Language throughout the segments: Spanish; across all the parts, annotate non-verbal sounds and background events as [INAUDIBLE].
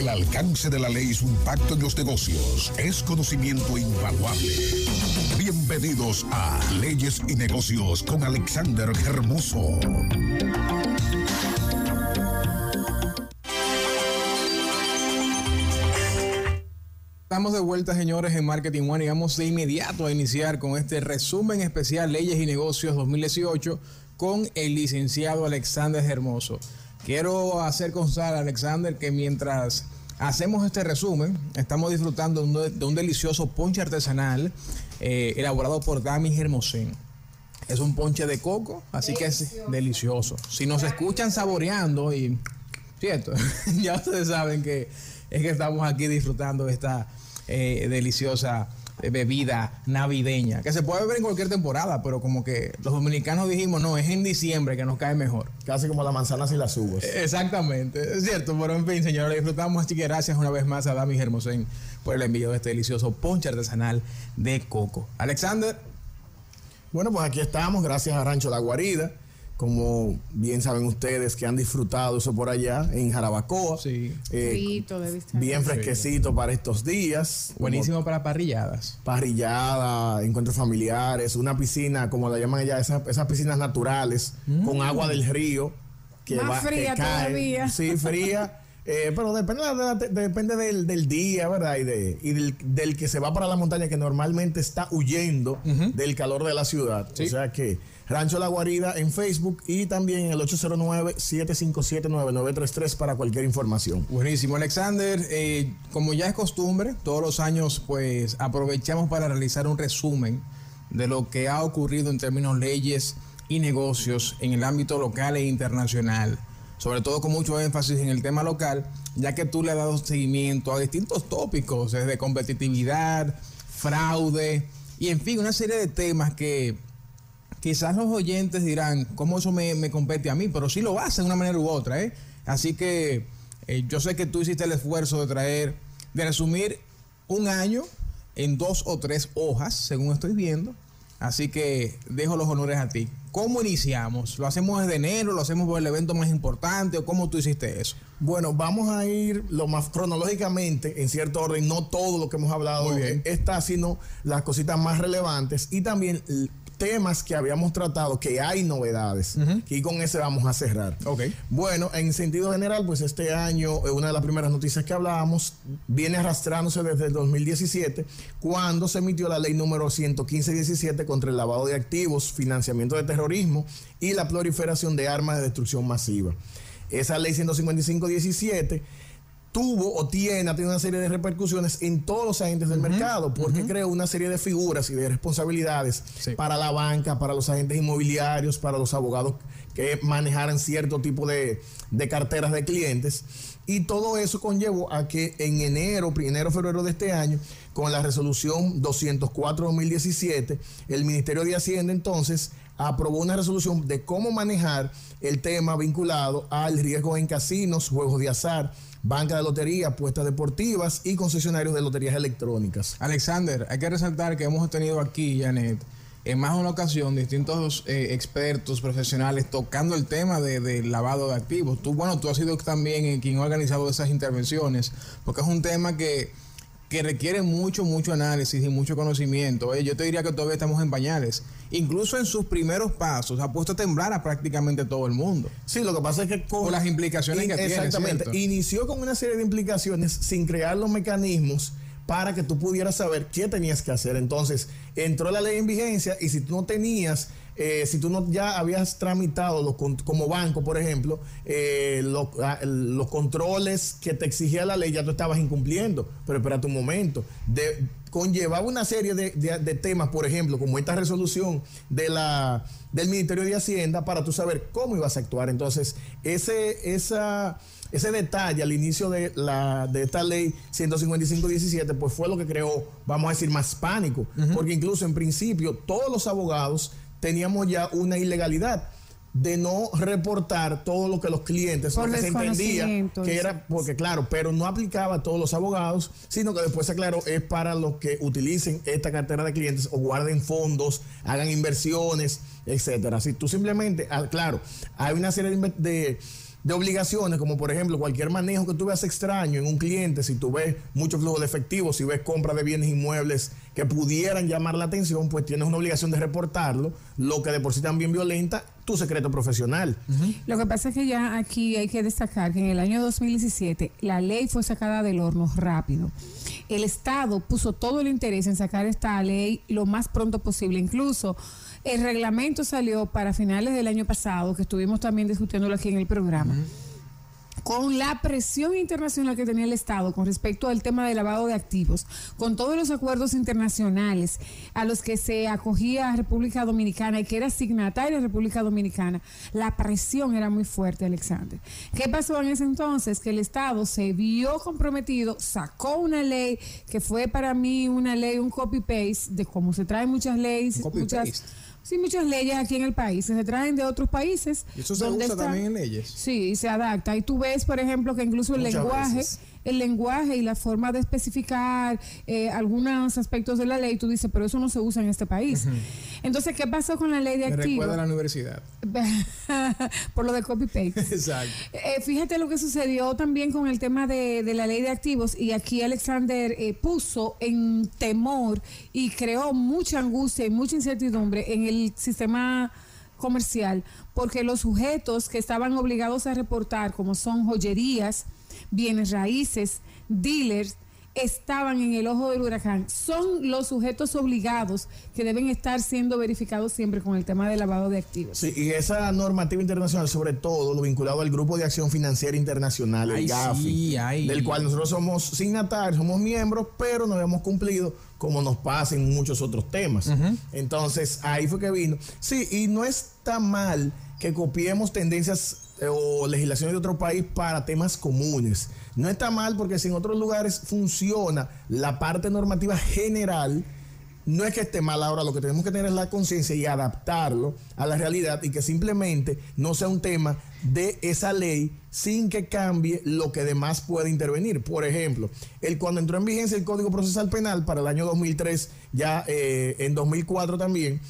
El alcance de la ley y su impacto en los negocios es conocimiento invaluable. Bienvenidos a Leyes y Negocios con Alexander Hermoso. Estamos de vuelta, señores, en Marketing One y vamos de inmediato a iniciar con este resumen especial Leyes y Negocios 2018 con el licenciado Alexander Hermoso. Quiero hacer constar, Alexander, que mientras hacemos este resumen, estamos disfrutando de un delicioso ponche artesanal eh, elaborado por Dami Hermosén. Es un ponche de coco, así que es delicioso. Si nos escuchan saboreando y, cierto, [LAUGHS] ya ustedes saben que es que estamos aquí disfrutando de esta eh, deliciosa bebida navideña, que se puede beber en cualquier temporada, pero como que los dominicanos dijimos, no, es en diciembre que nos cae mejor. Casi como la manzana y las uvas. Exactamente, es cierto, pero en fin, señores, disfrutamos, así que gracias una vez más a Dami Hermosén por el envío de este delicioso ponche artesanal de coco. Alexander. Bueno, pues aquí estamos, gracias a Rancho La Guarida como bien saben ustedes que han disfrutado eso por allá en Jarabacoa. Sí. Eh, bien fresquecito para estos días. Buenísimo para parrilladas. Parrillada, encuentros familiares, una piscina, como la llaman allá, esas, piscinas naturales, mm. con agua del río. Que Más fría todavía. Sí, fría. [LAUGHS] Eh, pero depende, depende del, día, ¿verdad? Y, de, y del, que se va para la montaña, que normalmente está huyendo del calor de la ciudad. O sea que Rancho La Guarida en Facebook y también en el 809-757-9933 para cualquier información. Buenísimo, Alexander. Eh, como ya es costumbre, todos los años, pues aprovechamos para realizar un resumen de lo que ha ocurrido en términos leyes y negocios en el ámbito local e internacional sobre todo con mucho énfasis en el tema local, ya que tú le has dado seguimiento a distintos tópicos, desde competitividad, fraude y en fin, una serie de temas que quizás los oyentes dirán, ¿cómo eso me, compete a mí? Pero sí lo hace de una manera u otra, ¿eh? Así que eh, yo sé que tú hiciste el esfuerzo de traer, de resumir un año en dos o tres hojas, según estoy viendo. Así que dejo los honores a ti. ¿Cómo iniciamos? ¿Lo hacemos desde enero? ¿Lo hacemos por el evento más importante? ¿O cómo tú hiciste eso? Bueno, vamos a ir lo más cronológicamente, en cierto orden, no todo lo que hemos hablado está, sino las cositas más relevantes y también temas que habíamos tratado, que hay novedades. Y con ese vamos a cerrar. Okay. Bueno, en sentido general, pues este año, eh, una de las primeras noticias que hablábamos, viene arrastrándose desde el 2017, cuando se emitió la ley número 115-17 contra el lavado de activos, financiamiento de terrorismo y la proliferación de armas de destrucción masiva. Esa ley 155-17 tuvo o tiene, ha tenido una serie de repercusiones en todos los agentes del mercado, porque creó una serie de figuras y de responsabilidades para la banca, para los agentes inmobiliarios, para los abogados que manejaran cierto tipo de, de carteras de clientes. Y todo eso conllevó a que en enero, enero, febrero de este año, con la resolución 204-2017, el Ministerio de Hacienda entonces aprobó una resolución de cómo manejar el tema vinculado al riesgo en casinos, juegos de azar, banca de lotería, apuestas deportivas y concesionarios de loterías electrónicas. Alexander, hay que resaltar que hemos tenido aquí, Janet, en más de una ocasión distintos eh, expertos profesionales tocando el tema de, lavado de activos. Tú, bueno, tú has sido también quien ha organizado esas intervenciones, porque es un tema que que requiere mucho, mucho análisis y mucho conocimiento. Yo te diría que todavía estamos en pañales. Incluso en sus primeros pasos ha puesto a temblar a prácticamente todo el mundo. Sí, lo que pasa es que con las implicaciones que tiene. Exactamente. Inició con una serie de implicaciones sin crear los mecanismos para que tú pudieras saber qué tenías que hacer. Entonces, entró la ley en vigencia y si tú no tenías, eh, si tú no ya habías tramitado los, como banco, por ejemplo, eh, ah, los, controles que te exigía la ley, ya tú estabas incumpliendo. Pero espérate un momento. De, conllevaba una serie de, de, temas, por ejemplo, como esta resolución de la, del Ministerio de Hacienda, para tú saber cómo ibas a actuar. Entonces, ese, esa ese detalle al inicio de, la, de esta ley 155-17, pues fue lo que creó, vamos a decir, más pánico, porque incluso en principio todos los abogados teníamos ya una ilegalidad de no reportar todo lo que los clientes, porque se entendía que era, porque claro, pero no aplicaba a todos los abogados, sino que después se aclaró, es para los que utilicen esta cartera de clientes o guarden fondos, hagan inversiones, etcétera. Si tú simplemente, ah, claro, hay una serie de de obligaciones, como por ejemplo cualquier manejo que tú veas extraño en un cliente, si tú ves mucho flujo de efectivo, si ves compra de bienes inmuebles que pudieran llamar la atención, pues tienes una obligación de reportarlo, lo que de por sí también violenta tu secreto profesional. Lo que pasa es que ya aquí hay que destacar que en el año 2017 la ley fue sacada del horno rápido. El Estado puso todo el interés en sacar esta ley lo más pronto posible, incluso el reglamento salió para finales del año pasado, que estuvimos también discutiéndolo aquí en el programa. Con la presión internacional que tenía el Estado con respecto al tema del lavado de activos, con todos los acuerdos internacionales a los que se acogía República Dominicana y que era signataria República Dominicana, la presión era muy fuerte, Alexander. ¿Qué pasó en ese entonces? Que el Estado se vio comprometido, sacó una ley que fue para mí una ley, un copy-paste de cómo se traen muchas leyes, muchas Sí, muchas leyes aquí en el país se traen de otros países. ¿Y eso se usa también en leyes? Sí, se adapta. Y tú ves, por ejemplo, que incluso el lenguaje el lenguaje y la forma de especificar eh, algunos aspectos de la ley, tú dices, pero eso no se usa en este país. Entonces, ¿qué pasó con la ley de activos? Recuerda la universidad. [LAUGHS] Por lo de copy-paste. [LAUGHS] Exacto. Eh, fíjate lo que sucedió también con el tema de, la ley de activos y aquí Alexander eh, puso en temor y creó mucha angustia y mucha incertidumbre en el sistema comercial porque los sujetos que estaban obligados a reportar, como son joyerías, bienes raíces, dealers, estaban en el ojo del huracán. Son los sujetos obligados que deben estar siendo verificados siempre con el tema del lavado de activos. Sí, y esa normativa internacional, sobre todo lo vinculado al Grupo de Acción Financiera Internacional, el GAFI, del cual nosotros somos signatarios, somos miembros, pero no hemos cumplido como nos pasa en muchos otros temas. Entonces, ahí fue que vino. Sí, y no está mal que copiemos tendencias o legislaciones de otro país para temas comunes. No está mal porque si en otros lugares funciona la parte normativa general, no es que esté mal ahora, lo que tenemos que tener es la conciencia y adaptarlo a la realidad y que simplemente no sea un tema de esa ley sin que cambie lo que demás puede intervenir. Por ejemplo, el cuando entró en vigencia el Código Procesal Penal para el año 2003, ya eh, en 2004 también,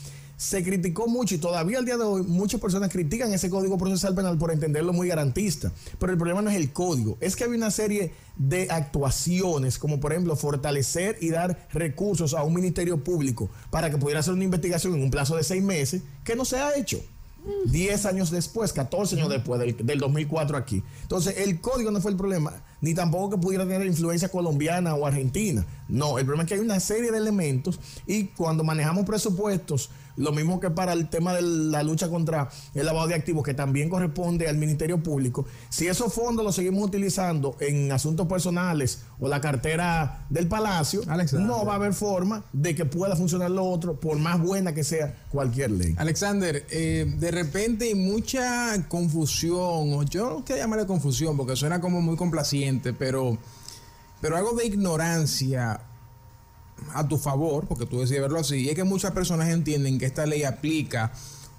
se criticó mucho y todavía al día de hoy muchas personas critican ese código procesal penal por entenderlo muy garantista. Pero el problema no es el código, es que hay una serie de actuaciones, como por ejemplo fortalecer y dar recursos a un ministerio público para que pudiera hacer una investigación en un plazo de seis meses, que no se ha hecho. 10 años después, 14 años después del, del, 2004 aquí. Entonces, el código no fue el problema, ni tampoco que pudiera tener influencia colombiana o argentina. No, el problema es que hay una serie de elementos y cuando manejamos presupuestos, lo mismo que para el tema de la lucha contra el lavado de activos, que también corresponde al Ministerio Público, si esos fondos los seguimos utilizando en asuntos personales o la cartera del Palacio, no va a haber forma de que pueda funcionar lo otro, por más buena que sea cualquier ley. Alexander, eh, de repente hay mucha confusión, o yo no quiero llamarle confusión porque suena como muy complaciente, pero, pero algo de ignorancia a tu favor, porque tú decides verlo así, y es que muchas personas entienden que esta ley aplica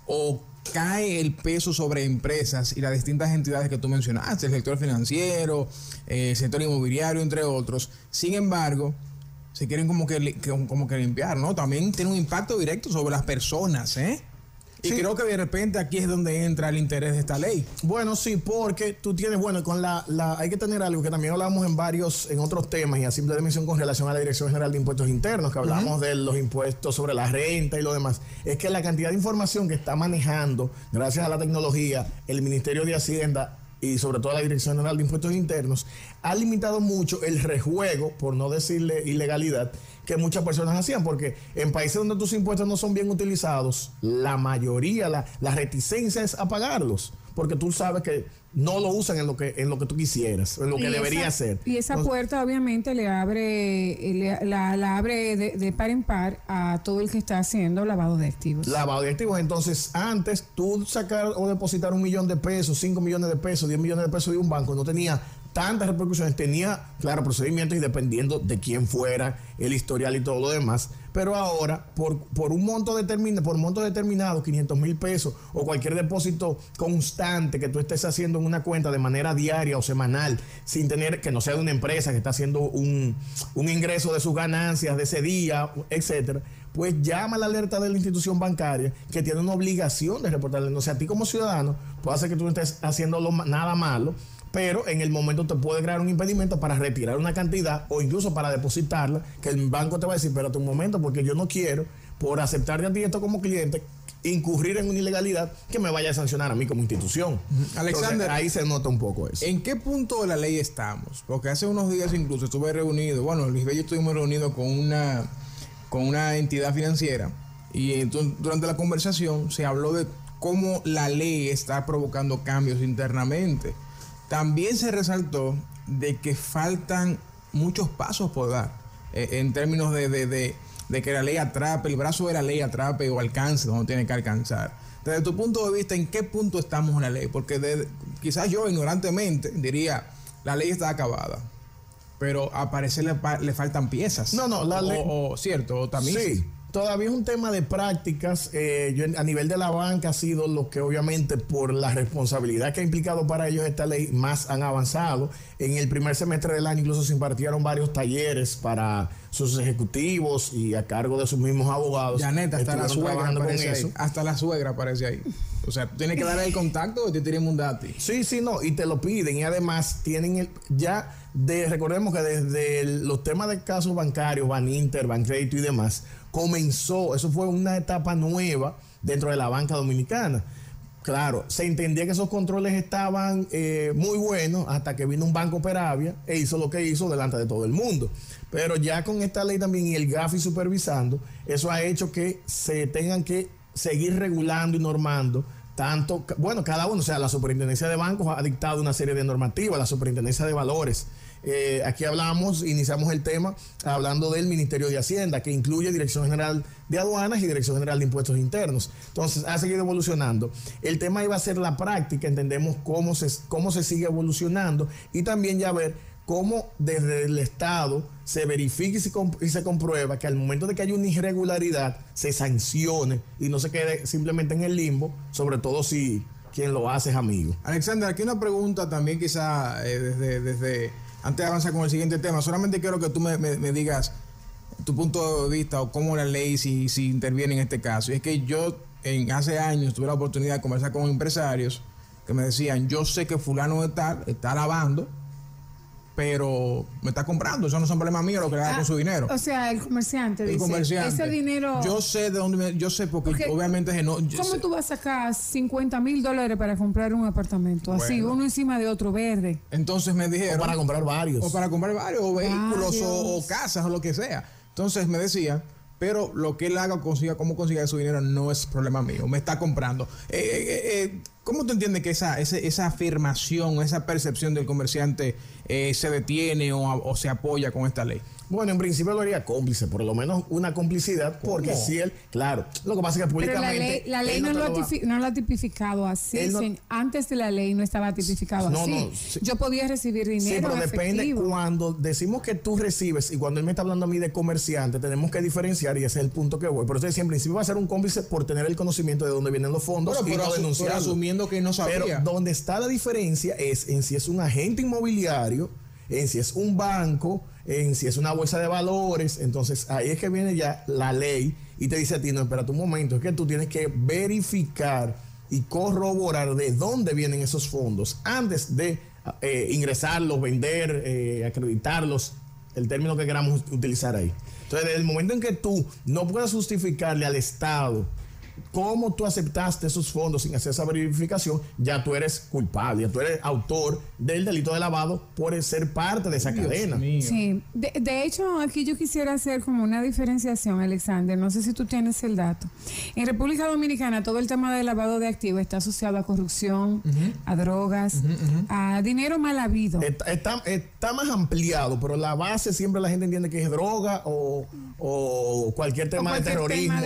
o cae el peso sobre empresas y las distintas entidades que tú mencionaste, el sector financiero, eh, el sector inmobiliario, entre otros. Sin embargo, se quieren como que, como que limpiar, ¿no? También tiene un impacto directo sobre las personas, ¿eh? Y creo que de repente aquí es donde entra el interés de esta ley. Bueno, sí, porque tú tienes, bueno, con la, la hay que tener algo que también hablamos en varios, en otros temas y a simple dimensión con relación a la Dirección General de Impuestos Internos, que hablamos de los impuestos sobre la renta y lo demás, es que la cantidad de información que está manejando, gracias a la tecnología, el Ministerio de Hacienda y sobre todo la Dirección General de Impuestos Internos, ha limitado mucho el rejuego, por no decirle ilegalidad, que muchas personas hacían, porque en países donde tus impuestos no son bien utilizados, la mayoría, la, la reticencia es a pagarlos, porque tú sabes que no lo usan en lo que en lo que tú quisieras, en lo que debería ser. Y esa puerta obviamente le abre la, abre de, par en par a todo el que está haciendo lavado de activos. Lavado de activos, entonces antes tú sacar o depositar un millón de pesos, cinco millones de pesos, diez millones de pesos de un banco no tenía tantas repercusiones, tenía, claro, procedimientos y dependiendo de quién fuera, el historial y todo lo demás. Pero ahora, por, por un monto determinado, por monto determinado, 500 mil pesos o cualquier depósito constante que tú estés haciendo en una cuenta de manera diaria o semanal, sin tener que no sea de una empresa que está haciendo un, un ingreso de sus ganancias de ese día, etcétera, pues llama la alerta de la institución bancaria que tiene una obligación de reportarle. O sea, a ti como ciudadano, puede ser que tú no estés haciendo nada malo, pero en el momento te puede crear un impedimento para retirar una cantidad o incluso para depositarla, que el banco te va a decir, espérate un momento, porque yo no quiero, por aceptarte a ti esto como cliente, incurrir en una ilegalidad que me vaya a sancionar a mí como institución. Alexander, ahí se nota un poco eso. ¿En qué punto de la ley estamos? Porque hace unos días incluso estuve reunido, bueno, Luis Bello estuvimos reunidos con una, con una entidad financiera y entonces, durante la conversación se habló de cómo la ley está provocando cambios internamente. También se resaltó de que faltan muchos pasos por dar eh, en términos de, que la ley atrape, el brazo de la ley atrape o alcance donde tiene que alcanzar. Desde tu punto de vista, ¿en qué punto estamos en la ley? Porque quizás yo ignorantemente diría, la ley está acabada, pero a parecer le, faltan piezas. No, no, la ley. O, cierto, o también. Sí todavía es un tema de prácticas. Eh, yo, a nivel de la banca ha sido lo que obviamente por la responsabilidad que ha implicado para ellos esta ley más han avanzado. En el primer semestre del año incluso se impartieron varios talleres para sus ejecutivos y a cargo de sus mismos abogados. Ya neta, hasta la suegra aparece ahí. Hasta la suegra aparece ahí. O sea, tú tienes que darle el contacto o te tienen un dato. Sí, sí, no, y te lo piden. Y además tienen el, ya de, recordemos que desde los temas de casos bancarios, Baninter, Bancrédito y demás, comenzó, eso fue una etapa nueva dentro de la banca dominicana. Claro, se entendía que esos controles estaban eh, muy buenos hasta que vino un banco Peravia e hizo lo que hizo delante de todo el mundo. Pero ya con esta ley también y el GAFI supervisando, eso ha hecho que se tengan que seguir regulando y normando tanto, bueno, cada uno, o sea, la superintendencia de bancos ha dictado una serie de normativas, la superintendencia de valores eh, aquí hablamos, iniciamos el tema hablando del Ministerio de Hacienda, que incluye Dirección General de Aduanas y Dirección General de Impuestos Internos. Entonces, ha seguido evolucionando. El tema iba a ser la práctica, entendemos cómo se, cómo se sigue evolucionando y también ya ver cómo desde el Estado se verifica y se, y se, comprueba que al momento de que hay una irregularidad se sancione y no se quede simplemente en el limbo, sobre todo si quien lo hace es amigo. Alexander, aquí una pregunta también quizá eh, desde, desde antes de avanzar con el siguiente tema, solamente quiero que tú me, digas tu punto de vista o cómo la ley si, si interviene en este caso. Es que yo en hace años tuve la oportunidad de conversar con empresarios que me decían, yo sé que fulano de tal está lavando pero me está comprando. Eso no es un problema mío lo que le haga con su dinero. O sea, el comerciante el Comerciante. Ese dinero. Yo sé de dónde me, Yo sé porque, obviamente es no. ¿Cómo tú vas a sacar 50 mil dólares para comprar un apartamento? Así, uno encima de otro verde. Entonces me dijeron. O para comprar varios. O para comprar varios, o vehículos, o, casas, o lo que sea. Entonces me decía pero lo que él haga o consiga, cómo consiga su dinero no es problema mío, me está comprando. Eh, eh, eh, ¿Cómo te entiendes que esa, esa, esa afirmación, esa percepción del comerciante se detiene o se apoya con esta ley? Bueno, en principio lo haría cómplice, por lo menos una complicidad, porque si él, claro, lo que pasa es que públicamente. Pero la ley, no, lo ha tipificado así. antes de la ley no estaba tipificado así. Yo podía recibir dinero. Sí, pero depende cuando decimos que tú recibes y cuando él me está hablando a mí de comerciante, tenemos que diferenciar y ese es el punto que voy. Por eso decía, en principio va a ser un cómplice por tener el conocimiento de dónde vienen los fondos y no denunciar. asumiendo que no sabía. Pero donde está la diferencia es en si es un agente inmobiliario, en si es un banco en si es una bolsa de valores. Entonces ahí es que viene ya la ley y te dice a ti, no, espérate un momento, es que tú tienes que verificar y corroborar de dónde vienen esos fondos antes de eh, ingresarlos, vender, eh, acreditarlos, el término que queramos utilizar ahí. Entonces, desde el momento en que tú no puedas justificarle al Estado cómo tú aceptaste esos fondos sin hacer esa verificación, ya tú eres culpable, ya tú eres autor del delito de lavado por ser parte de esa cadena. Sí, de, hecho aquí yo quisiera hacer como una diferenciación, Alexander, no sé si tú tienes el dato. En República Dominicana todo el tema del lavado de activos está asociado a corrupción, a drogas, a dinero mal habido. Está, está, más ampliado, pero la base siempre la gente entiende que es droga o, cualquier tema de terrorismo,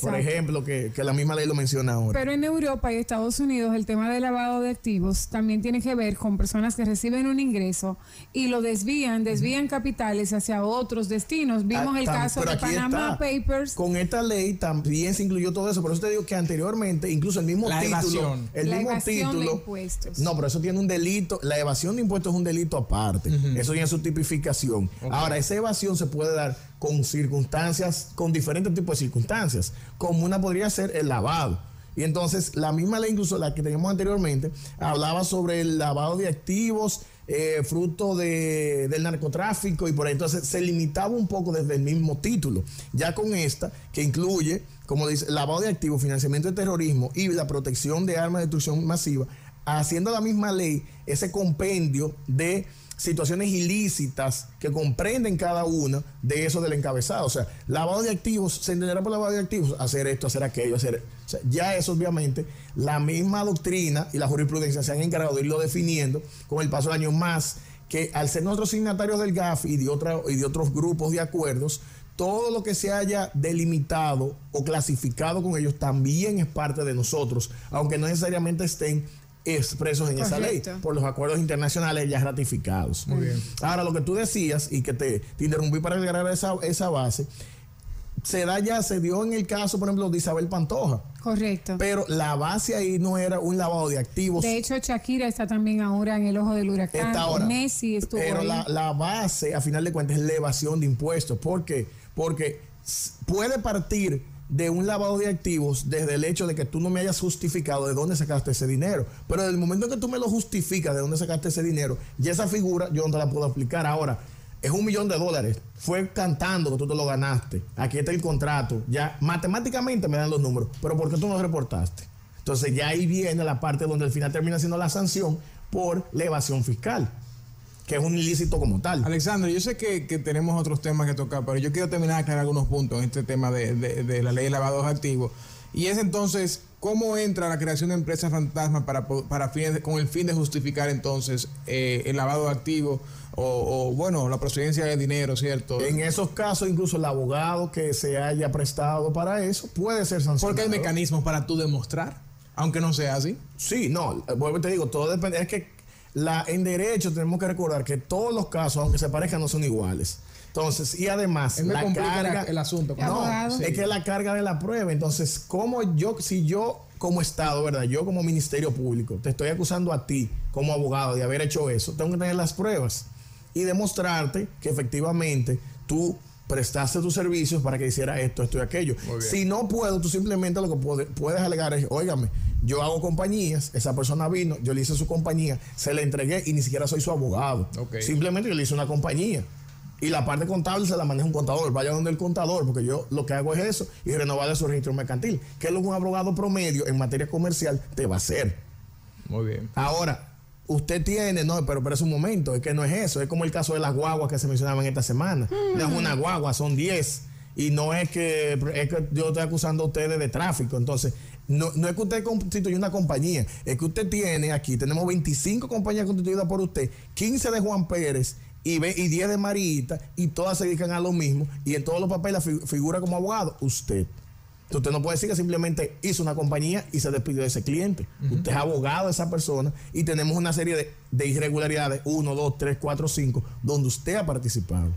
por ejemplo, que, que que la misma ley lo menciona ahora. Pero en Europa y Estados Unidos el tema del lavado de activos también tiene que ver con personas que reciben un ingreso y lo desvían, desvían capitales hacia otros destinos. Vimos Ah, el caso de Panama está. Papers. Con esta ley también se incluyó todo eso. Por eso te digo que anteriormente, incluso el mismo La título. evasión. El La mismo evasión de título. impuestos. No, pero eso tiene un delito. La evasión de impuestos es un delito aparte. Eso tiene su tipificación. Ahora, esa evasión se puede dar con circunstancias, con diferentes tipos de circunstancias. Como una podría ser el lavado. Y entonces, la misma ley, incluso la que teníamos anteriormente, hablaba sobre el lavado de activos, eh, fruto de- del narcotráfico y por ahí. Entonces, se limitaba un poco desde el mismo título. Ya con esta, que incluye, como dice, lavado de activos, financiamiento de terrorismo y la protección de armas de destrucción masiva, haciendo la misma ley ese compendio de situaciones ilícitas que comprenden cada una de eso del encabezado. O sea, lavado de activos, se entenderá por lavado de activos, hacer esto, hacer aquello, hacer... O sea, ya eso obviamente, la misma doctrina y la jurisprudencia se han encargado de irlo definiendo con el paso del año más que al ser nosotros signatarios del GAF y de, otra, y de otros grupos de acuerdos, todo lo que se haya delimitado o clasificado con ellos también es parte de nosotros, aunque no necesariamente estén expresos en esa ley por los acuerdos internacionales ya ratificados. Muy bien. Ahora, lo que tú decías y que te, te interrumpí para agregar esa, esa base, se da ya, se dio en el caso, por ejemplo, de Isabel Pantoja, Correcto. pero la base ahí no era un lavado de activos. De hecho, Shakira está también ahora en el ojo del huracán. Está ahora. Messi estuvo Pero ahí. la, la base, a final de cuentas, es la evasión de impuestos. ¿Por qué? Porque puede partir de un lavado de activos desde el hecho de que tú no me hayas justificado de dónde sacaste ese dinero. Pero desde el momento en que tú me lo justificas de dónde sacaste ese dinero, ya esa figura yo no la puedo aplicar. Ahora, es un millón de dólares. Fue cantando que tú te lo ganaste. Aquí está el contrato. Ya matemáticamente me dan los números. Pero ¿por qué tú no reportaste? Entonces ya ahí viene la parte donde al final termina siendo la sanción por la evasión fiscal, que es un ilícito como tal. Alexander, yo sé que, que tenemos otros temas que tocar, pero yo quiero terminar de aclarar algunos puntos en este tema de, de- de la ley de lavados activos. Y es entonces, ¿cómo entra la creación de empresas fantasma para, para fines con el fin de justificar entonces eh, el lavado de activos o, o, bueno, la procedencia de dinero, ¿cierto? En esos casos, incluso el abogado que se haya prestado para eso puede ser sancionado. Porque hay mecanismos para tú demostrar, aunque no sea así. Sí, no, vuelvo y te digo, todo depende. Es que la, en derecho tenemos que recordar que todos los casos, aunque se parezcan, no son iguales. Entonces, y además, Él me la carga. el asunto. No, Abogado. es que la carga de la prueba. Entonces, como yo, si yo como Estado, ¿verdad? Yo como Ministerio Público, te estoy acusando a ti como abogado de haber hecho eso, tengo que tener las pruebas y demostrarte que efectivamente tú prestaste tus servicios para que hiciera esto, esto y aquello. Si no puedo, tú simplemente lo que puede- puedes alegar es, óigame, yo hago compañías, esa persona vino, yo le hice su compañía, se la entregué y ni siquiera soy su abogado. Simplemente yo le hice una compañía. Y la parte contable se la maneja un contador. Vaya donde el contador, porque yo lo que hago es eso y renovar su registro mercantil. Que es lo que un abogado promedio en materia comercial te va a hacer. Muy bien. Ahora, usted tiene, no, pero, pero es un momento, es que no es eso. Es como el caso de las guaguas que se mencionaban esta semana. No es una guagua, son 10. Y no es que, es que yo estoy acusando a ustedes de tráfico. Entonces, no, no es que usted constituye una compañía, es que usted tiene aquí, tenemos 25 compañías constituidas por usted, 15 de Juan Pérez y, ve- y 10 de Marita, y todas se dedican a lo mismo. Y en todos los papeles fi- figura como abogado usted. Entonces, usted no puede decir que simplemente hizo una compañía y se despidió de ese cliente. Usted es abogado de esa persona y tenemos una serie de, de irregularidades, 1, 2, 3, 4, 5, donde usted ha participado.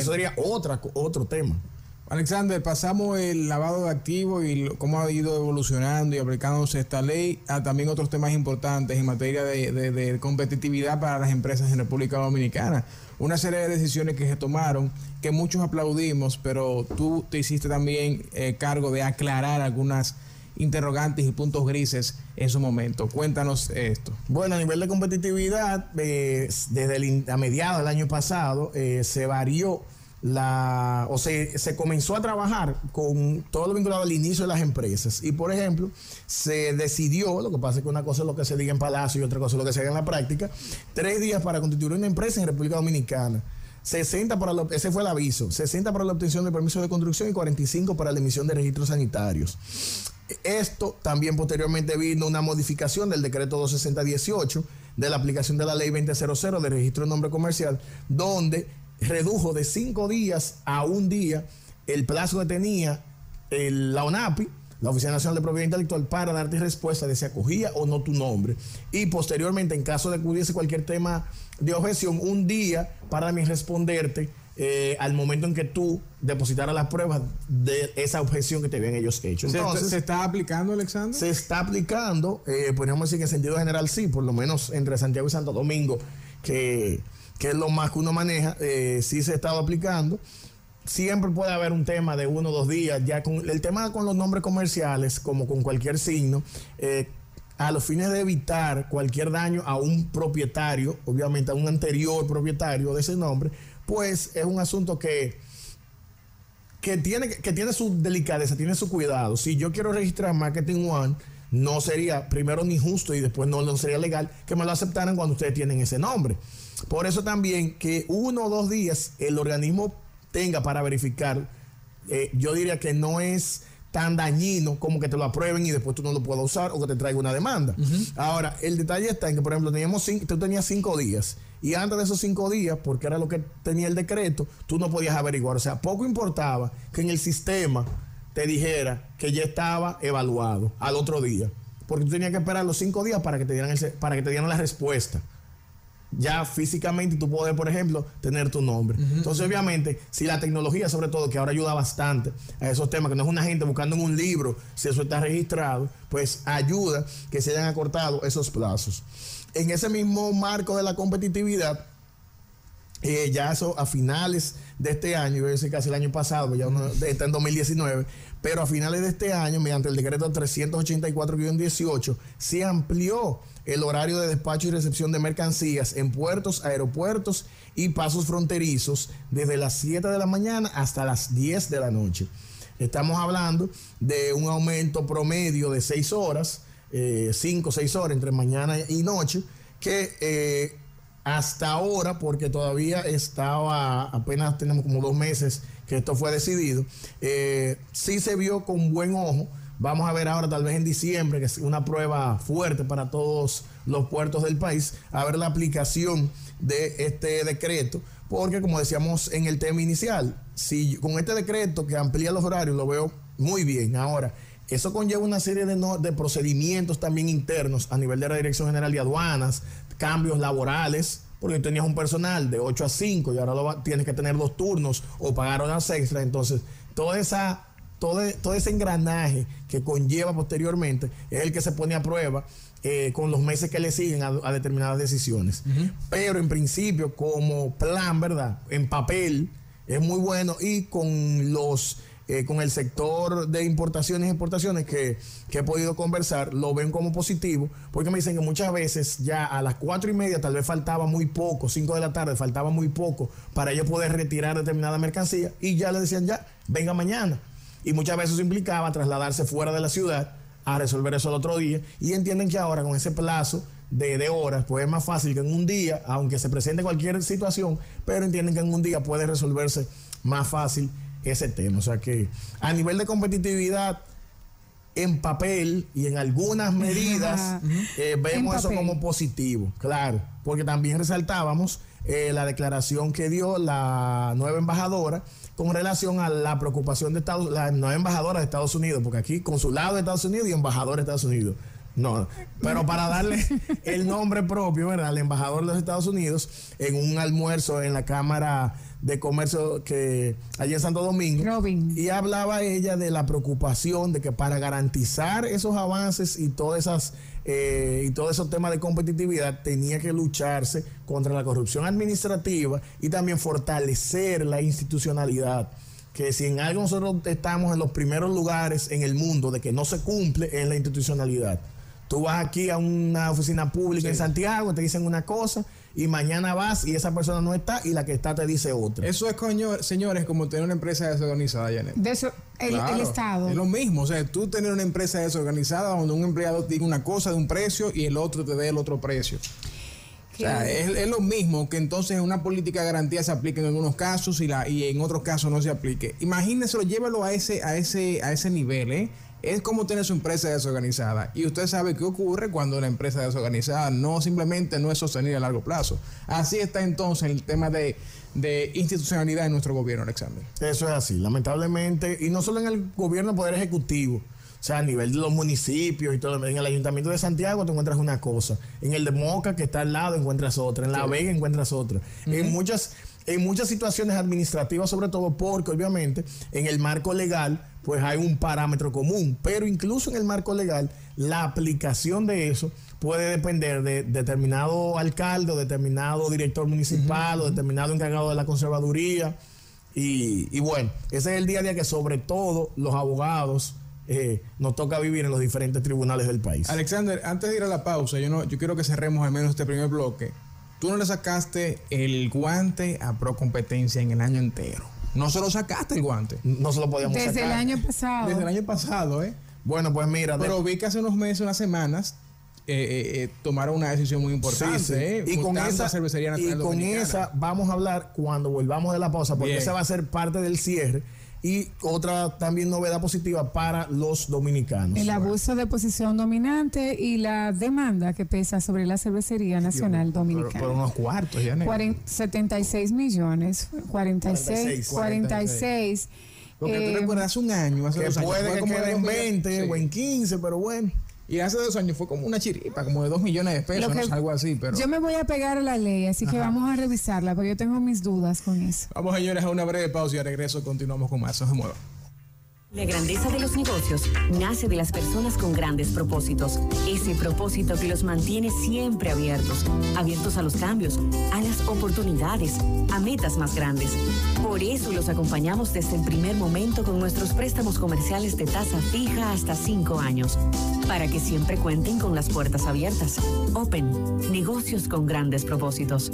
Eso sería otra, otro tema. Alexander, pasamos el lavado de activos y cómo ha ido evolucionando y aplicándose esta ley a también otros temas importantes en materia de, competitividad para las empresas en República Dominicana. Una serie de decisiones que se tomaron que muchos aplaudimos, pero tú te hiciste también eh, cargo de aclarar algunas interrogantes y puntos grises en su momento. Cuéntanos esto. Bueno, a nivel de competitividad, eh, desde el, a mediados del año pasado eh, se varió la, o se, se comenzó a trabajar con todo lo vinculado al inicio de las empresas. Y por ejemplo, se decidió, lo que pasa es que una cosa es lo que se diga en Palacio y otra cosa es lo que se haga en la práctica, tres días para constituir una empresa en República Dominicana. 60 para ese fue el aviso, 60 para la obtención de permiso de construcción y 45 para la emisión de registros sanitarios. Esto también posteriormente vino una modificación del decreto 26018 de la aplicación de la ley 2000 de registro de nombre comercial, donde redujo de cinco días a un día el plazo que tenía el- la ONAPI, la Oficina Nacional de Propiedad Intelectual para darte respuesta de si acogía o no tu nombre. Y posteriormente, en caso de que hubiese cualquier tema de objeción, un día para mí responderte eh, al momento en que tú depositaras las pruebas de esa objeción que te habían ellos hecho. Entonces, ¿Se, está aplicando, Alexander? Se está aplicando, eh, podríamos decir que en sentido general sí, por lo menos entre Santiago y Santo Domingo, que, que es lo más que uno maneja, eh, sí se ha estado aplicando siempre puede haber un tema de uno o dos días. Ya con el tema con los nombres comerciales, como con cualquier signo, eh, a los fines de evitar cualquier daño a un propietario, obviamente a un anterior propietario de ese nombre, pues es un asunto que, que, tiene, que tiene su delicadeza, tiene su cuidado. Si yo quiero registrar Marketing One, no sería primero ni justo y después no, no sería legal que me lo aceptaran cuando ustedes tienen ese nombre. Por eso también que uno o dos días el organismo tenga para verificar, eh, yo diría que no es tan dañino como que te lo aprueben y después tú no lo puedas usar o que te traiga una demanda. Ahora, el detalle está en que, por ejemplo, teníamos cinco, tú tenías cinco días y antes de esos cinco días, porque era lo que tenía el decreto, tú no podías averiguar. O sea, poco importaba que en el sistema te dijera que ya estaba evaluado al otro día, porque tú tenías que esperar los cinco días para que te dieran, para que te dieran la respuesta ya físicamente tú puedes, por ejemplo, tener tu nombre. Entonces, obviamente, si la tecnología, sobre todo, que ahora ayuda bastante a esos temas, que no es una gente buscando en un libro si eso está registrado, pues ayuda que se hayan acortado esos plazos. En ese mismo marco de la competitividad, eh, ya eso a finales de este año, yo decir casi el año pasado, ya está en 2019, pero a finales de este año, mediante el decreto 384-18, se amplió el horario de despacho y recepción de mercancías en puertos, aeropuertos y pasos fronterizos desde las 7 de la mañana hasta las 10 de la noche. Estamos hablando de un aumento promedio de 6 horas, 5 o 6 horas entre mañana y noche, que eh, hasta ahora, porque todavía estaba, apenas tenemos como dos meses que esto fue decidido, eh, sí se vio con buen ojo Vamos a ver ahora, tal vez en diciembre, que es una prueba fuerte para todos los puertos del país, a ver la aplicación de este decreto, porque como decíamos en el tema inicial, si con este decreto que amplía los horarios lo veo muy bien. Ahora, eso conlleva una serie de, de procedimientos también internos a nivel de la Dirección General de Aduanas, cambios laborales, porque tenías un personal de 8 a 5 y ahora tienes que tener dos turnos o pagar horas extra. Entonces, toda esa todo, ese engranaje que conlleva posteriormente es el que se pone a prueba eh, con los meses que le siguen a, determinadas decisiones. Pero en principio, como plan, ¿verdad? En papel es muy bueno y con los eh, con el sector de importaciones y exportaciones que, que, he podido conversar, lo ven como positivo, porque me dicen que muchas veces ya a las cuatro y media tal vez faltaba muy poco, cinco de la tarde faltaba muy poco para ellos poder retirar determinada mercancía y ya le decían ya, venga mañana y muchas veces implicaba trasladarse fuera de la ciudad a resolver eso el otro día. Y entienden que ahora con ese plazo de, horas pues es más fácil que en un día, aunque se presente cualquier situación, pero entienden que en un día puede resolverse más fácil ese tema. O sea que a nivel de competitividad en papel y en algunas medidas eh, vemos eso como positivo, claro, porque también resaltábamos eh, la declaración que dio la nueva embajadora con relación a la preocupación de Estados la nueva embajadora de Estados Unidos, porque aquí consulado de Estados Unidos y embajador de Estados Unidos. No, pero para darle el nombre propio, ¿verdad? Al embajador de los Estados Unidos en un almuerzo en la Cámara de Comercio que allí en Santo Domingo. Y hablaba ella de la preocupación de que para garantizar esos avances y todas esas eh, y todos esos temas de competitividad tenía que lucharse contra la corrupción administrativa y también fortalecer la institucionalidad que si en algo nosotros estamos en los primeros lugares en el mundo de que no se cumple es la institucionalidad. Tú vas aquí a una oficina pública en Santiago, te dicen una cosa y mañana vas y esa persona no está y la que está te dice otra. Eso es, coño, señores, como tener una empresa desorganizada, Janet. De eso, el, Estado. Es lo mismo, o sea, tú tener una empresa desorganizada donde un empleado diga una cosa de un precio y el otro te dé el otro precio. O sea, es, lo mismo que entonces una política de garantía se aplique en algunos casos y, la, y en otros casos no se aplique. Imagínese, llévelo a ese, a ese, a ese nivel, ¿eh? Es como tener su empresa desorganizada. Y usted sabe qué ocurre cuando la empresa desorganizada no simplemente no es sostenible a largo plazo. Así está entonces el tema de, institucionalidad en nuestro gobierno, Alexander. Eso es así, lamentablemente, y no solo en el gobierno Poder Ejecutivo, O sea, a nivel de los municipios y todo. En el Ayuntamiento de Santiago te encuentras una cosa. En el de Moca, que está al lado, encuentras otra. En La Vega encuentras otra. En muchas en muchas situaciones administrativas, sobre todo porque obviamente en el marco legal pues hay un parámetro común, pero incluso en el marco legal la aplicación de eso puede depender de determinado alcalde o determinado director municipal o determinado encargado de la conservaduría. Y, bueno, ese es el día a día que sobre todo los abogados eh, nos toca vivir en los diferentes tribunales del país. Alexander, antes de ir a la pausa, yo, no, yo quiero que cerremos al menos este primer bloque tú no le sacaste el guante a Pro Competencia en el año entero. No se lo sacaste el guante. No se lo podíamos Desde sacar. el año pasado. Desde el año pasado, ¿eh? Bueno, pues mira. Pero vi que hace unos meses, unas semanas, eh, eh, eh, tomaron una decisión muy importante. Sí, sí. ¿eh? Y con, esa, Cervecería y con Dominicana. esa vamos a hablar cuando volvamos de la pausa, porque Bien. esa va a ser parte del cierre. Y otra también novedad positiva para los dominicanos. El abuso de posición dominante y la demanda que pesa sobre la cervecería nacional Por, dominicana. por unos cuartos, ya, ¿no? Cuaren- 76 millones, 46, 46, 46. Porque eh, tú recuerdas hace un año, hace que dos años. puede que como de quede en dos millones. 20 Sí. o en 15, pero bueno. Y hace dos años fue como una chiripa, como de dos millones de pesos, no que- sé, algo así. Pero Yo me voy a pegar a la ley, así que vamos a revisarla, porque yo tengo mis dudas con eso. vamos, señores, a una breve pausa y al regreso continuamos con más. No se muevan. La grandeza de los negocios nace de las personas con grandes propósitos. Ese propósito que los mantiene siempre abiertos, abiertos a los cambios, a las oportunidades, a metas más grandes. Por eso los acompañamos desde el primer momento con nuestros préstamos comerciales de tasa fija hasta cinco años, para que siempre cuenten con las puertas abiertas. Open, negocios con grandes propósitos.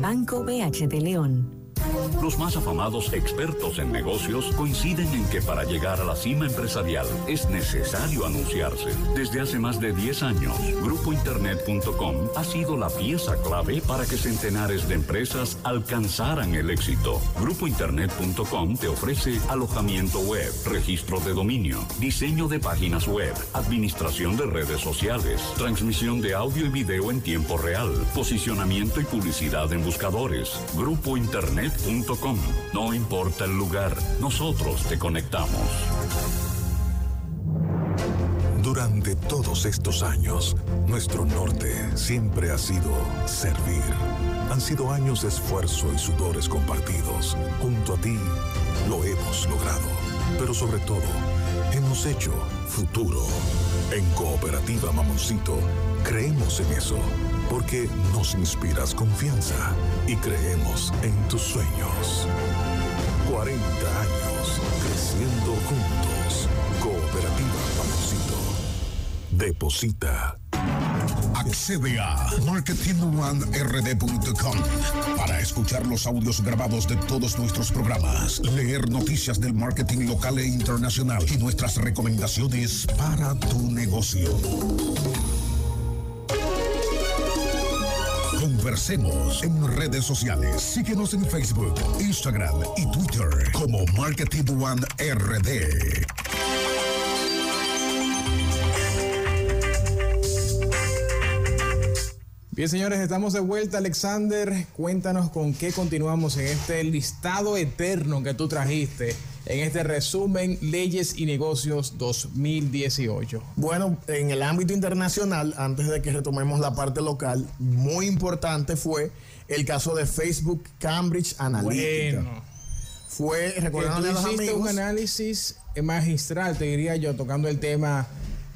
Banco BHD León. Los más afamados expertos en negocios coinciden en que para llegar a la cima empresarial es necesario anunciarse. Desde hace más de 10 años, grupointernet.com ha sido la pieza clave para que centenares de empresas alcanzaran el éxito. Grupointernet.com te ofrece alojamiento web, registro de dominio, diseño de páginas web, administración de redes sociales, transmisión de audio y video en tiempo real, posicionamiento y publicidad en buscadores. No importa el lugar, nosotros te conectamos. Durante todos estos años, nuestro norte siempre ha sido servir. Han sido años de esfuerzo y sudores compartidos. Junto a ti, lo hemos logrado. Pero sobre todo, hemos hecho futuro. En Cooperativa Mamoncito, creemos en eso, porque nos inspiras confianza y creemos en tus sueños. 40 años creciendo juntos. Cooperativa Mamoncito. Deposita. Accede a marketingonerd.com para escuchar los audios grabados de todos nuestros programas, leer noticias del marketing local e internacional y nuestras recomendaciones para tu negocio. Conversemos en redes sociales. Síguenos en Facebook, Instagram y Twitter como Marketing One RD. Bien, señores, estamos de vuelta. Alexander, cuéntanos con qué continuamos en este listado eterno que tú trajiste en este resumen Leyes y Negocios 2018. Bueno, en el ámbito internacional, antes de que retomemos la parte local, muy importante fue el caso de Facebook Cambridge Analytica. Bueno, Fue, que recordándole a los hiciste amigos, un análisis magistral, te diría yo, tocando el tema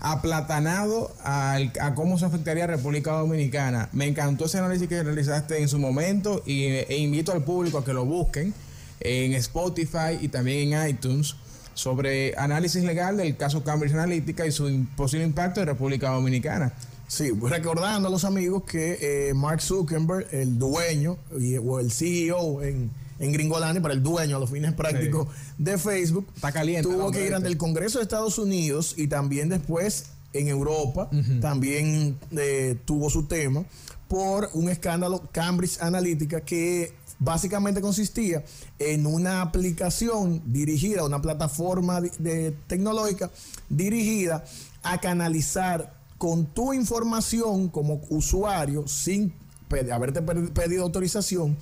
aplatanado al- a cómo se afectaría a República Dominicana. Me encantó ese análisis que realizaste en su momento y, e invito al público a que lo busquen en Spotify y también en iTunes sobre análisis legal del caso Cambridge Analytica y su posible impacto en República Dominicana. Sí, pues recordando a los amigos que eh, Mark Zuckerberg, el dueño o el CEO en, en Gringolani, para el dueño a los fines prácticos de Facebook, Está caliente, tuvo que ir ante este. el Congreso de Estados Unidos y también después en Europa, también eh, tuvo su tema por un escándalo Cambridge Analytica que básicamente consistía en una aplicación dirigida, una plataforma de- de- tecnológica dirigida a canalizar con tu información como usuario sin haberte pedido autorización,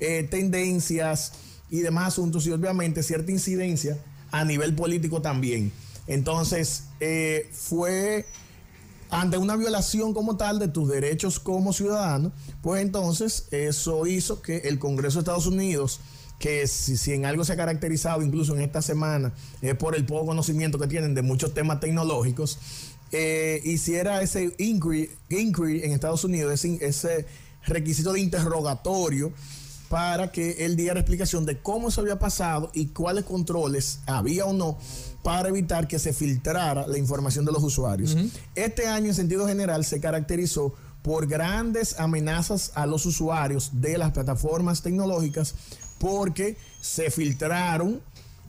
eh, tendencias y demás asuntos y obviamente cierta incidencia a nivel político también. Entonces, eh, fue ante una violación como tal de tus derechos como ciudadano, pues entonces eso hizo que el Congreso de Estados Unidos, que si, en algo se ha caracterizado incluso en esta semana, es por el poco conocimiento que tienen de muchos temas tecnológicos, eh, hiciera ese inquiry, en Estados Unidos, ese requisito de interrogatorio para que él diera explicación de cómo se había pasado y cuáles controles había o no para evitar que se filtrara la información de los usuarios. Este año, en sentido general, se caracterizó por grandes amenazas a los usuarios de las plataformas tecnológicas porque se filtraron,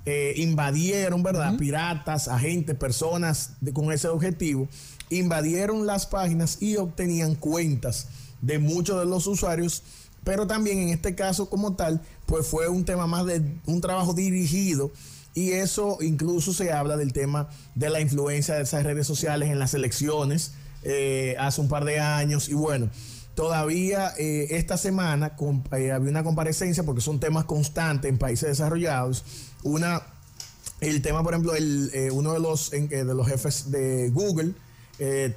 eh, invadieron, ¿verdad? Piratas, agentes, personas con ese objetivo, invadieron las páginas y obtenían cuentas de muchos de los usuarios pero también en este caso como tal, pues fue un tema más de un trabajo dirigido y eso incluso se habla del tema de la influencia de esas redes sociales en las elecciones eh, hace un par de años y bueno. Todavía eh, esta semana eh, había una comparecencia porque son temas constantes en países desarrollados. Una, el tema, por ejemplo, el, uno de los, de los jefes de Google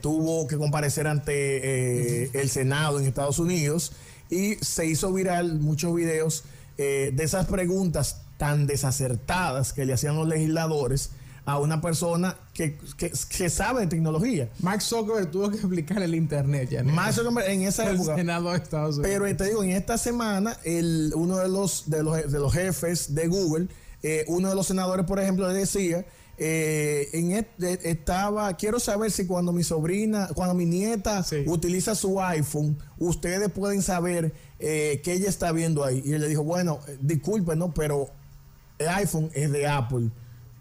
tuvo que comparecer ante el Senado en Estados Unidos y se hizo viral muchos videos eh, de esas preguntas tan desacertadas que le hacían los legisladores a una persona que, sabe de tecnología. Max Zuckerberg tuvo que explicar el internet ya. Max Zuckerberg en esa época. Pero te digo, en esta semana, el, uno de los, de los, de los jefes de Google, eh, uno de los senadores, por ejemplo, le decía eh, en estaba, quiero saber si cuando mi sobrina, cuando mi nieta utiliza su iPhone, ustedes pueden saber eh, que ella está viendo ahí. Y él le dijo, bueno, eh, disculpe, ¿no? Pero el iPhone es de Apple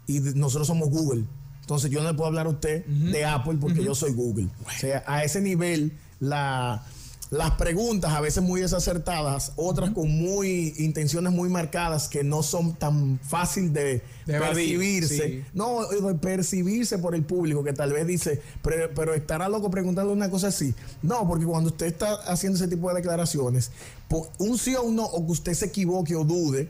y nosotros somos Google. Entonces yo no le puedo hablar a usted de Apple porque yo soy Google. O sea, a ese nivel la las preguntas a veces muy desacertadas, otras con muy intenciones muy marcadas que no son tan fácil de, percibirse. No, de percibirse por el público que tal vez dice, pero, estará loco preguntarle una cosa así. No, porque cuando usted está haciendo ese tipo de declaraciones, un sí o un no, o que usted se equivoque o dude,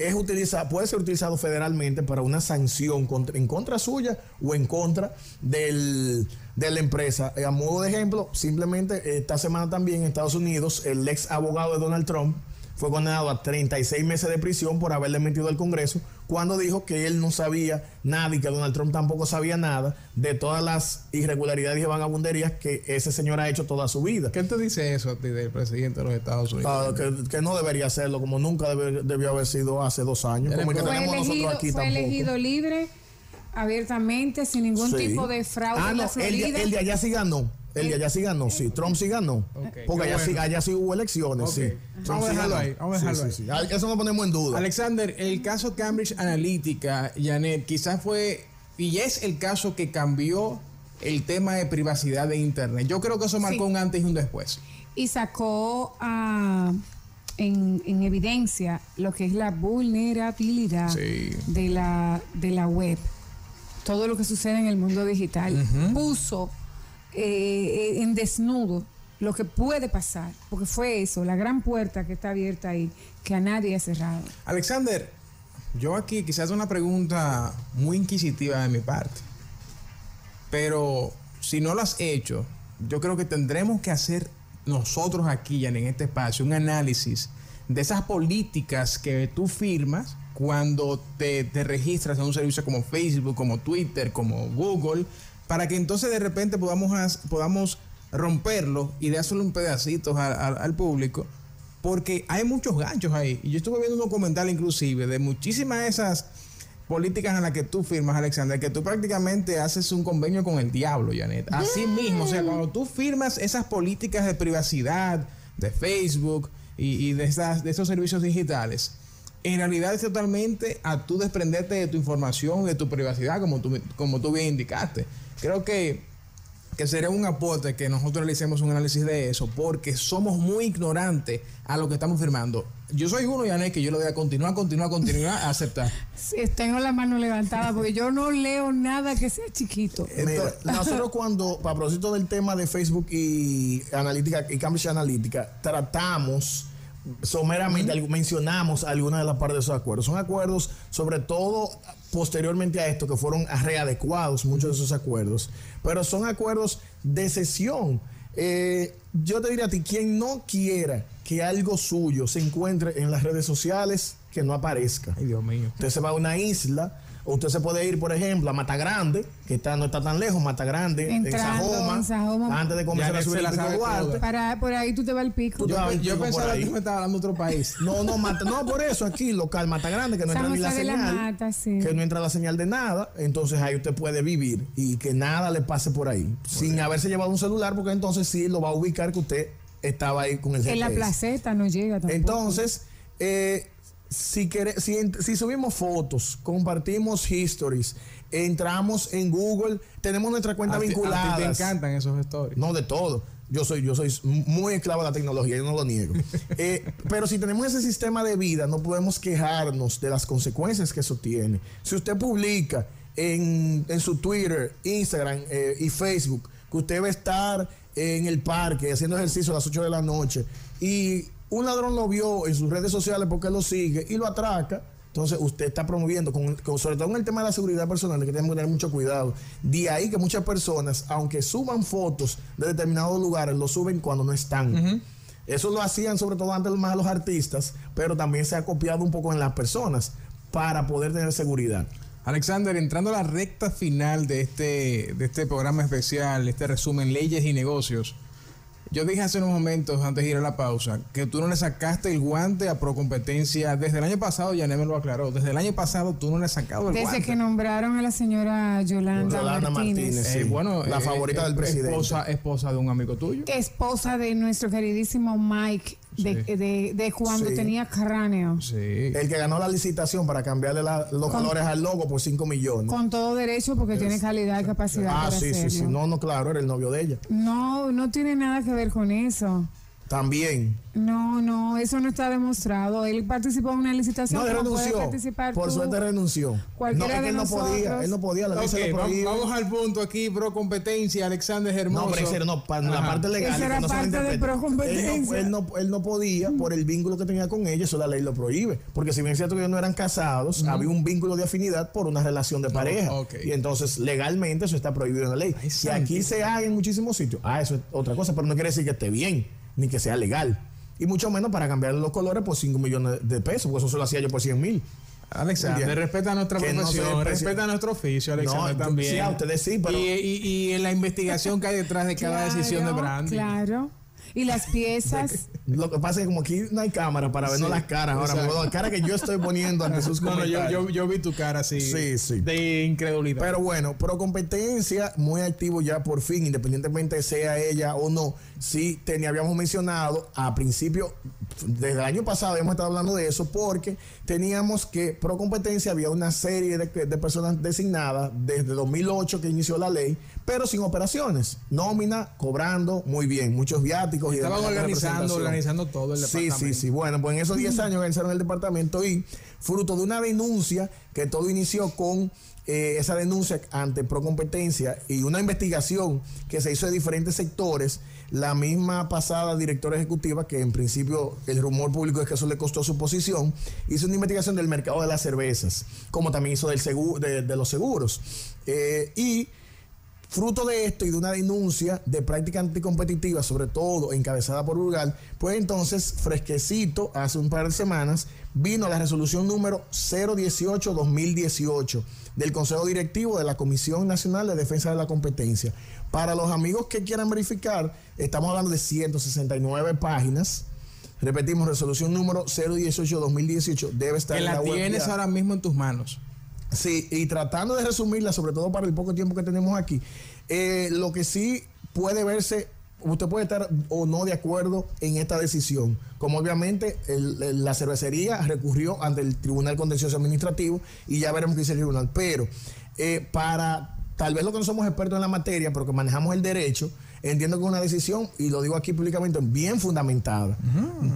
es utilizado, puede ser utilizado federalmente para una sanción en contra suya o en contra del, de la empresa. Eh, a modo de ejemplo, simplemente esta semana también en Estados Unidos, el ex abogado de Donald Trump fue condenado a 36 meses de prisión por haberle mentido al Congreso cuando dijo que él no sabía nada y que Donald Trump tampoco sabía nada de todas las irregularidades y vagabunderías que ese señor ha hecho toda su vida. ¿Qué te dice eso a ti del presidente de los Estados Unidos? Ah, que, no debería hacerlo, como nunca debió haber sido hace dos años. Como que tenemos nosotros aquí fue elegido libre, abiertamente, sin ningún tipo de fraude. Ah, no, el de allá sí ganó. El de allá sí ganó, sí. Trump sí ganó. porque allá, sí, allá, sí, hubo elecciones, sí. vamos a dejarlo ahí. Vamos a dejarlo ahí. Eso no ponemos en duda. Alexander, el caso Cambridge Analytica, Janet, quizás fue, y es el caso que cambió el tema de privacidad de Internet. Yo creo que eso marcó un antes y un después. Y sacó ah, en, en, evidencia lo que es la vulnerabilidad de, la, de la web. Todo lo que sucede en el mundo digital. Puso eh, en desnudo lo que puede pasar, porque fue eso, la gran puerta que está abierta ahí, que a nadie ha cerrado. Alexander, yo aquí quizás una pregunta muy inquisitiva de mi parte, pero si no lo has hecho, yo creo que tendremos que hacer nosotros aquí, en este espacio, un análisis de esas políticas que tú firmas cuando te, te registras en un servicio como Facebook, como Twitter, como Google, para que entonces de repente podamos, podamos romperlo y dárselo un pedacito al público, porque hay muchos ganchos ahí. Y yo estuve viendo un documental inclusive de muchísimas de esas políticas en las que tú firmas, Alexander, que tú prácticamente haces un convenio con el diablo, Janet. Así mismo, o sea, cuando tú firmas esas políticas de privacidad, de Facebook y, de, esas, de esos servicios digitales, en realidad es totalmente a tú desprenderte de tu información, de tu privacidad, como tú, como tú bien indicaste creo que, que sería un aporte que nosotros realicemos un análisis de eso, porque somos muy ignorantes a lo que estamos firmando. Yo soy uno, Yané, que yo lo voy a continuar, continuar, continuar, a aceptar. [LAUGHS] Sí, tengo la mano levantada porque yo no leo nada que sea chiquito. nosotros [LAUGHS] cuando, a propósito del tema de Facebook y analítica y Cambridge Analytica, tratamos someramente mencionamos algunas de las partes de esos acuerdos. Son acuerdos, sobre todo posteriormente a esto, que fueron readecuados muchos de esos acuerdos, pero son acuerdos de sesión. Eh, yo te diría a ti, quien no quiera que algo suyo se encuentre en las redes sociales, que no aparezca. Ay, Dios mío. Usted se va a una isla, usted se puede ir, por ejemplo, a Mata Grande, que está, no está tan lejos, Mata Grande, en Sajoma, en antes de comenzar a subir la el Pico Duarte. Para, por ahí tú te vas al pico. Yo pico por pensaba que me estaba hablando de otro país. No, no, mata, no, por eso aquí, local Mata Grande, que no entra ni la de la señal. Mata, sí. Que no entra la señal de nada. Entonces ahí usted puede vivir y que nada le pase por ahí. sin haberse llevado un celular, porque entonces sí lo va a ubicar que usted estaba ahí con el En la GPS. placeta no llega tampoco. Entonces, eh, si, quere- si, subimos fotos, compartimos histories, entramos en Google, tenemos nuestra cuenta A ti- vinculada. A ti te encantan esos stories. No de todo. Yo soy, yo soy muy esclavo de la tecnología, yo no lo niego. [LAUGHS] Eh, pero si tenemos ese sistema de vida, no podemos quejarnos de las consecuencias que eso tiene. Si usted publica en, en su Twitter, Instagram eh, y Facebook que usted va a estar en el parque haciendo ejercicio a las 8 de la noche y un ladrón lo vio en sus redes sociales porque lo sigue y lo atraca, entonces usted está promoviendo, con, con- sobre todo en el tema de la seguridad personal, que tenemos que tener mucho cuidado. De ahí que muchas personas, aunque suban fotos de determinados lugares, lo suben cuando no están. Eso lo hacían sobre todo antes más los artistas, pero también se ha copiado un poco en las personas para poder tener seguridad. Alexander, entrando a la recta final de este, de este programa especial, este resumen Leyes y Negocios, yo dije hace unos momentos, antes de ir a la pausa, que tú no le sacaste el guante a Procompetencia desde el año pasado, ya me lo aclaró, desde el año pasado tú no le has sacado el Desde guante. que nombraron a la señora Yolanda, Yolanda Martínez, Martínez. Eh, sí, bueno, la eh, favorita eh, del presidente. Esposa, esposa de un amigo tuyo. esposa de nuestro queridísimo Mike, de, Sí. de- de cuando Sí. tenía cráneo. Sí. El que ganó la licitación para cambiarle la- los colores al logo por 5 millones. Con todo derecho porque tiene calidad y capacidad ah, para sí, sí, sí. No, no, claro, era el novio de ella. No, no tiene nada que ver con eso. También. No, no, eso no está demostrado. Él participó en una licitación. No, él renunció. participar Por suerte renunció. No, cualquiera es que de él no podía, él no podía, la ley se Ok, lo va- prohíbe. vamos al punto aquí, Procompetencia, Alexander Hermoso. No, pero no, para la parte legal. Esa era no parte de malinterprete. procompetencia. Él no, él, no, él no podía por el vínculo que tenía con ella, eso la ley lo prohíbe. Porque si bien es cierto que ellos no eran casados, había un vínculo de afinidad por una relación de pareja. ok. Y entonces legalmente eso está prohibido en la ley. Ay, y aquí se haga en muchísimos sitios. Ah, eso es otra cosa, pero no quiere decir que esté bien, ni que sea legal. Y mucho menos para cambiarle los colores por 5 millones de pesos, porque eso se lo hacía yo por 100 mil. Alexander, Entiendo. respeta nuestra no profesión, desprecie- respeta nuestro oficio, Alexander, No, también. sí, a ustedes sí, pero- Y, y- y en la investigación que hay detrás de cada decisión de Claro, branding. Claro. Y las piezas. [LAUGHS] Lo que pasa es que como aquí no hay cámara para vernos Sí, las caras ahora, exacto. la cara que yo estoy poniendo ante sus [LAUGHS] No, no, yo, yo, yo vi tu cara así Sí, sí. de incredulidad. Pero bueno, pro competencia, muy activo ya por fin, independientemente sea ella o no. Sí, tenía, habíamos mencionado a principio, desde el año pasado habíamos estado hablando de eso, porque teníamos que pro competencia había una serie de, de personas designadas desde 2008 que inició la ley, pero sin operaciones. Nómina, cobrando, muy bien, muchos viáticos y Estaban de organizando, organizando todo el Sí, departamento. sí, sí. Bueno, pues en esos 10 años organizaron el departamento y fruto de una denuncia que todo inició con eh, esa denuncia ante Procompetencia y una investigación que se hizo de diferentes sectores, la misma pasada directora ejecutiva, que en principio el rumor público es que eso le costó su posición, hizo una investigación del mercado de las cervezas, como también hizo del seguro, de, de los seguros. Eh, y Fruto de esto y de una denuncia de práctica anticompetitiva, sobre todo encabezada por Urgal, pues entonces, fresquecito, hace un par de semanas, vino la resolución número 018-2018 del Consejo Directivo de la Comisión Nacional de Defensa de la Competencia. Para los amigos que quieran verificar, estamos hablando de 169 páginas. Repetimos, resolución número 018-2018 debe estar que en la la tienes ahora mismo en tus manos. Sí, y tratando de resumirla, sobre todo para el poco tiempo que tenemos aquí, eh, lo que sí puede verse, usted puede estar o no de acuerdo en esta decisión, como obviamente la cervecería recurrió ante el Tribunal Contencioso Administrativo y ya veremos qué dice el tribunal, pero eh, para tal vez lo que no somos expertos en la materia, pero que manejamos el derecho, entiendo que es una decisión, y lo digo aquí públicamente, bien fundamentada.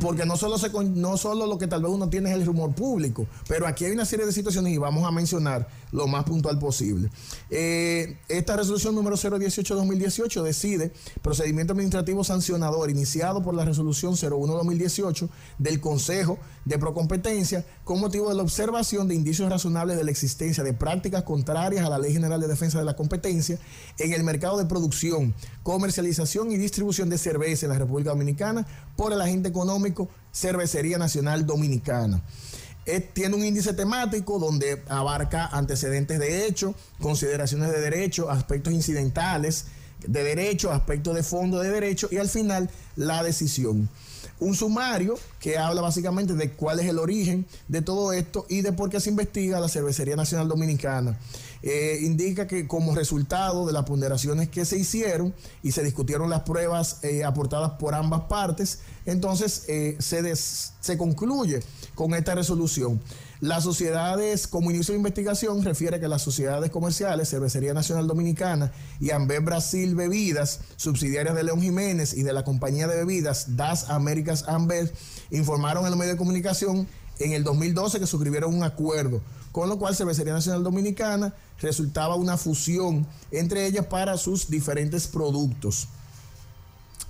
Porque no solo, se, no solo lo que tal vez uno tiene es el rumor público, pero aquí hay una serie de situaciones y vamos a mencionar lo más puntual posible. Eh, esta resolución número 018-2018 decide procedimiento administrativo sancionador iniciado por la resolución 01-2018 del Consejo de Procompetencia con motivo de la observación de indicios razonables de la existencia de prácticas contrarias a la Ley General de Defensa de la Competencia en el mercado de producción, comercialización y distribución de cerveza en la República Dominicana por el agente económico Cervecería Nacional Dominicana. tiene un índice temático donde abarca antecedentes de hecho, consideraciones de derecho, aspectos incidentales de derecho, aspectos de fondo de derecho y al final la decisión un sumario que habla básicamente de cuál es el origen de todo esto y de por qué se investiga la Cervecería Nacional Dominicana. Eh, indica que como resultado de las ponderaciones que se hicieron y se discutieron las pruebas eh, aportadas por ambas partes, entonces eh, se, se concluye con esta resolución. Las sociedades, como inicio de investigación, refiere que las sociedades comerciales, Cervecería Nacional Dominicana y Amber Brasil Bebidas, subsidiarias de León Jiménez y de la compañía de bebidas Das Américas Amber, informaron en los medios de comunicación en el 2012 que suscribieron un acuerdo, con lo cual Cervecería Nacional Dominicana resultaba una fusión entre ellas para sus diferentes productos.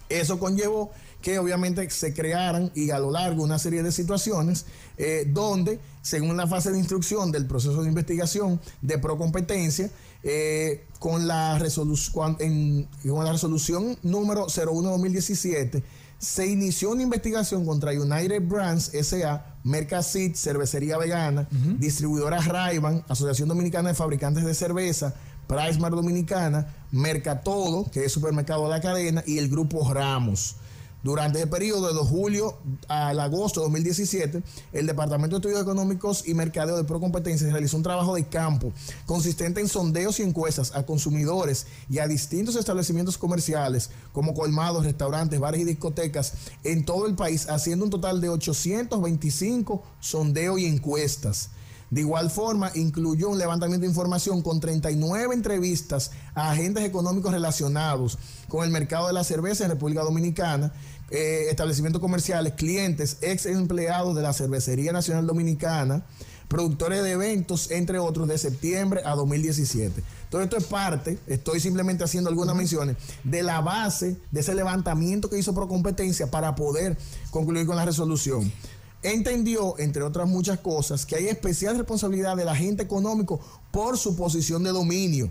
Eso conllevó que obviamente se crearan y a lo largo una serie de situaciones eh, donde, según la fase de instrucción del proceso de investigación de procompetencia, eh, con, la resolución, con la resolución número 01-2017, se inició una investigación contra United Brands SA, Mercasit, Cervecería Vegana, distribuidora Rayban, Asociación Dominicana de Fabricantes de Cerveza, Pricemar Dominicana, Mercatodo, que es supermercado de la cadena, y el grupo Ramos. Durante el periodo de julio al agosto de 2017, el Departamento de Estudios Económicos y Mercadeo de Procompetencia realizó un trabajo de campo consistente en sondeos y encuestas a consumidores y a distintos establecimientos comerciales como colmados, restaurantes, bares y discotecas en todo el país, haciendo un total de 825 sondeos y encuestas. De igual forma, incluyó un levantamiento de información con 39 entrevistas a agentes económicos relacionados con el mercado de la cerveza en República Dominicana eh, establecimientos comerciales, clientes, ex empleados de la Cervecería Nacional Dominicana, productores de eventos, entre otros, de septiembre a 2017. Todo esto es parte, estoy simplemente haciendo algunas menciones, de la base de ese levantamiento que hizo Procompetencia para poder concluir con la resolución. Entendió, entre otras muchas cosas, que hay especial responsabilidad del agente económico por su posición de dominio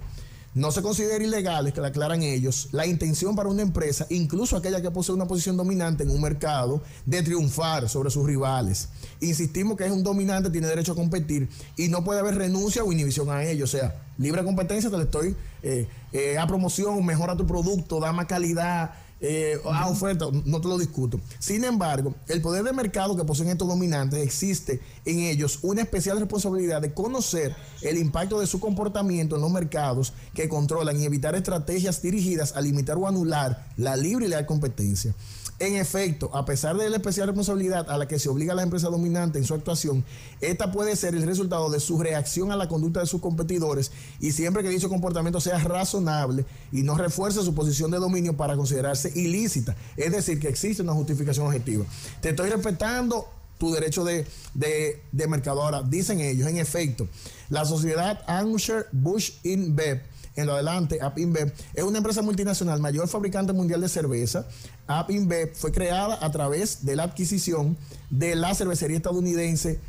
no se considera ilegal, que la aclaran ellos, la intención para una empresa, incluso aquella que posee una posición dominante en un mercado, de triunfar sobre sus rivales. Insistimos que es un dominante, tiene derecho a competir y no puede haber renuncia o inhibición a ello. O sea, libre competencia, te le estoy eh, eh, a promoción, mejora tu producto, da más calidad, eh, a oferta, no te lo discuto. Sin embargo, el poder de mercado que poseen estos dominantes existe en ellos una especial responsabilidad de conocer el impacto de su comportamiento en los mercados que controlan y evitar estrategias dirigidas a limitar o anular la libre y leal competencia. En efecto, a pesar de la especial responsabilidad a la que se obliga la empresa dominante en su actuación, esta puede ser el resultado de su reacción a la conducta de sus competidores y siempre que dicho comportamiento sea razonable y no refuerce su posición de dominio para considerarse ilícita. Es decir, que existe una justificación objetiva. Te estoy respetando tu derecho de, de, mercado. Ahora, dicen ellos, en efecto, la sociedad Anheuser Busch InBev en lo adelante, App es una empresa multinacional, mayor fabricante mundial de cerveza. App fue creada a través de la adquisición de la cervecería estadounidense